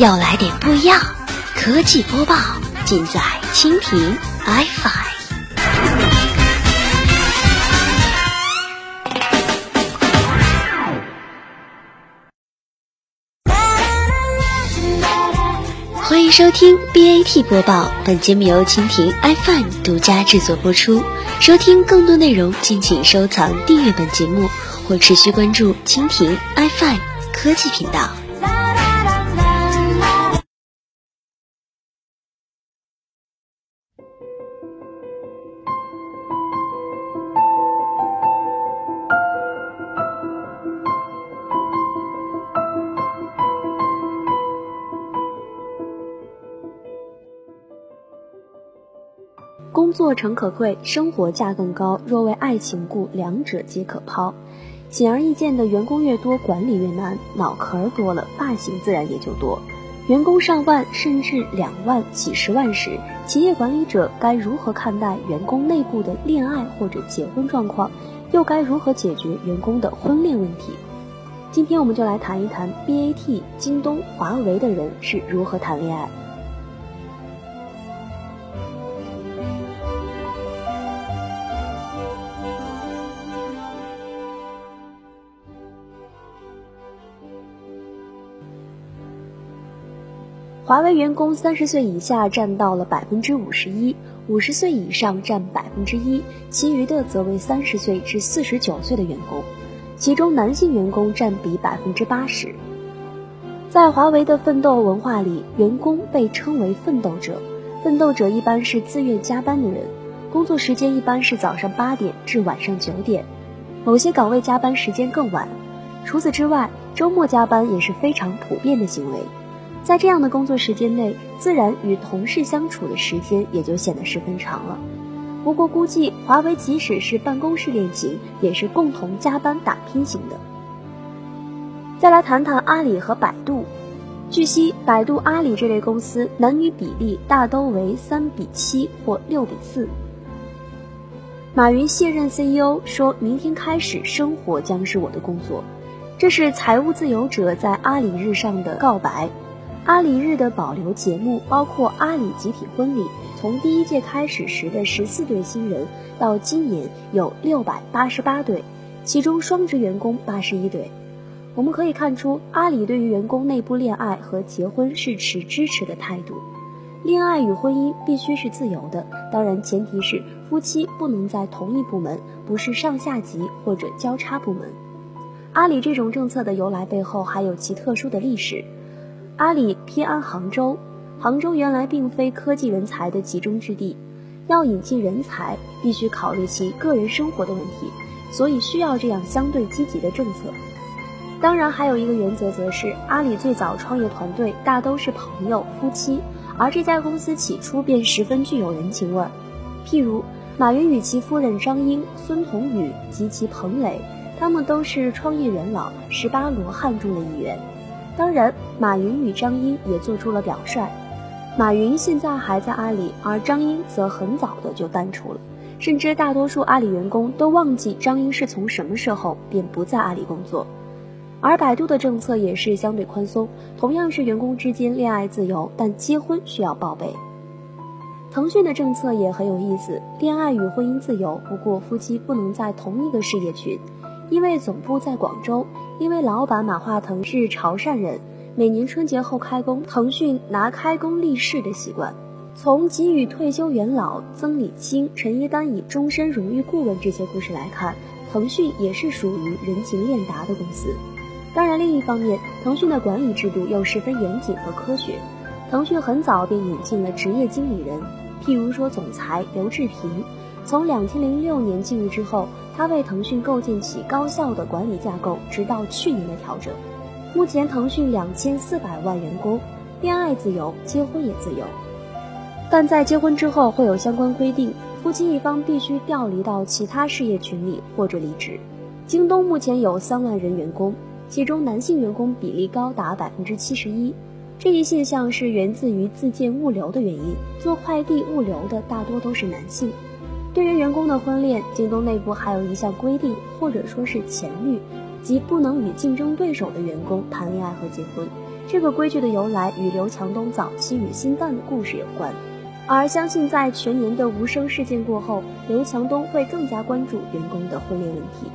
要来点不一样，科技播报尽在蜻蜓 iFi。欢迎收听 BAT 播报，本节目由蜻蜓 iFi 独家制作播出。收听更多内容，敬请收藏订阅本节目或持续关注蜻蜓 iFi 科技频道。工作诚可贵，生活价更高。若为爱情故，两者皆可抛。显而易见的，员工越多，管理越难，脑壳儿多了，发型自然也就多。员工上万甚至两万、几十万时，企业管理者该如何看待员工内部的恋爱或者结婚状况？又该如何解决员工的婚恋问题？今天我们就来谈一谈 BAT、京东、华为的人是如何谈恋爱。华为员工三十岁以下占到了百分之五十一，五十岁以上占百分之一，其余的则为三十岁至四十九岁的员工，其中男性员工占比百分之八十。在华为的奋斗文化里，员工被称为奋斗者，奋斗者一般是自愿加班的人，工作时间一般是早上八点至晚上九点，某些岗位加班时间更晚。除此之外，周末加班也是非常普遍的行为。在这样的工作时间内，自然与同事相处的时间也就显得十分长了。不过，估计华为即使是办公室恋情，也是共同加班打拼型的。再来谈谈阿里和百度。据悉，百度、阿里这类公司男女比例大都为三比七或六比四。马云卸任 CEO，说明天开始，生活将是我的工作。这是财务自由者在阿里日上的告白。阿里日的保留节目包括阿里集体婚礼，从第一届开始时的十四对新人，到今年有六百八十八对，其中双职员工八十一对。我们可以看出，阿里对于员工内部恋爱和结婚是持支持的态度。恋爱与婚姻必须是自由的，当然前提是夫妻不能在同一部门，不是上下级或者交叉部门。阿里这种政策的由来背后还有其特殊的历史。阿里偏安杭州，杭州原来并非科技人才的集中之地，要引进人才必须考虑其个人生活的问题，所以需要这样相对积极的政策。当然，还有一个原则，则是阿里最早创业团队大都是朋友、夫妻，而这家公司起初便十分具有人情味儿。譬如马云与其夫人张英、孙彤宇及其彭磊，他们都是创业元老十八罗汉中的一员。当然，马云与张英也做出了表率。马云现在还在阿里，而张英则很早的就淡出了，甚至大多数阿里员工都忘记张英是从什么时候便不在阿里工作。而百度的政策也是相对宽松，同样是员工之间恋爱自由，但结婚需要报备。腾讯的政策也很有意思，恋爱与婚姻自由，不过夫妻不能在同一个事业群。因为总部在广州，因为老板马化腾是潮汕人，每年春节后开工，腾讯拿开工立誓的习惯。从给予退休元老曾李青、陈一丹以终身荣誉顾问这些故事来看，腾讯也是属于人情练达的公司。当然，另一方面，腾讯的管理制度又十分严谨和科学。腾讯很早便引进了职业经理人，譬如说总裁刘志平。从两千零六年进入之后，他为腾讯构建起高效的管理架构，直到去年的调整。目前腾讯两千四百万员工，恋爱自由，结婚也自由，但在结婚之后会有相关规定，夫妻一方必须调离到其他事业群里或者离职。京东目前有三万人员工，其中男性员工比例高达百分之七十一，这一现象是源自于自建物流的原因，做快递物流的大多都是男性。对于员工的婚恋，京东内部还有一项规定，或者说是前律，即不能与竞争对手的员工谈恋爱和结婚。这个规矩的由来与刘强东早期与新蛋的故事有关。而相信在全年的无声事件过后，刘强东会更加关注员工的婚恋问题。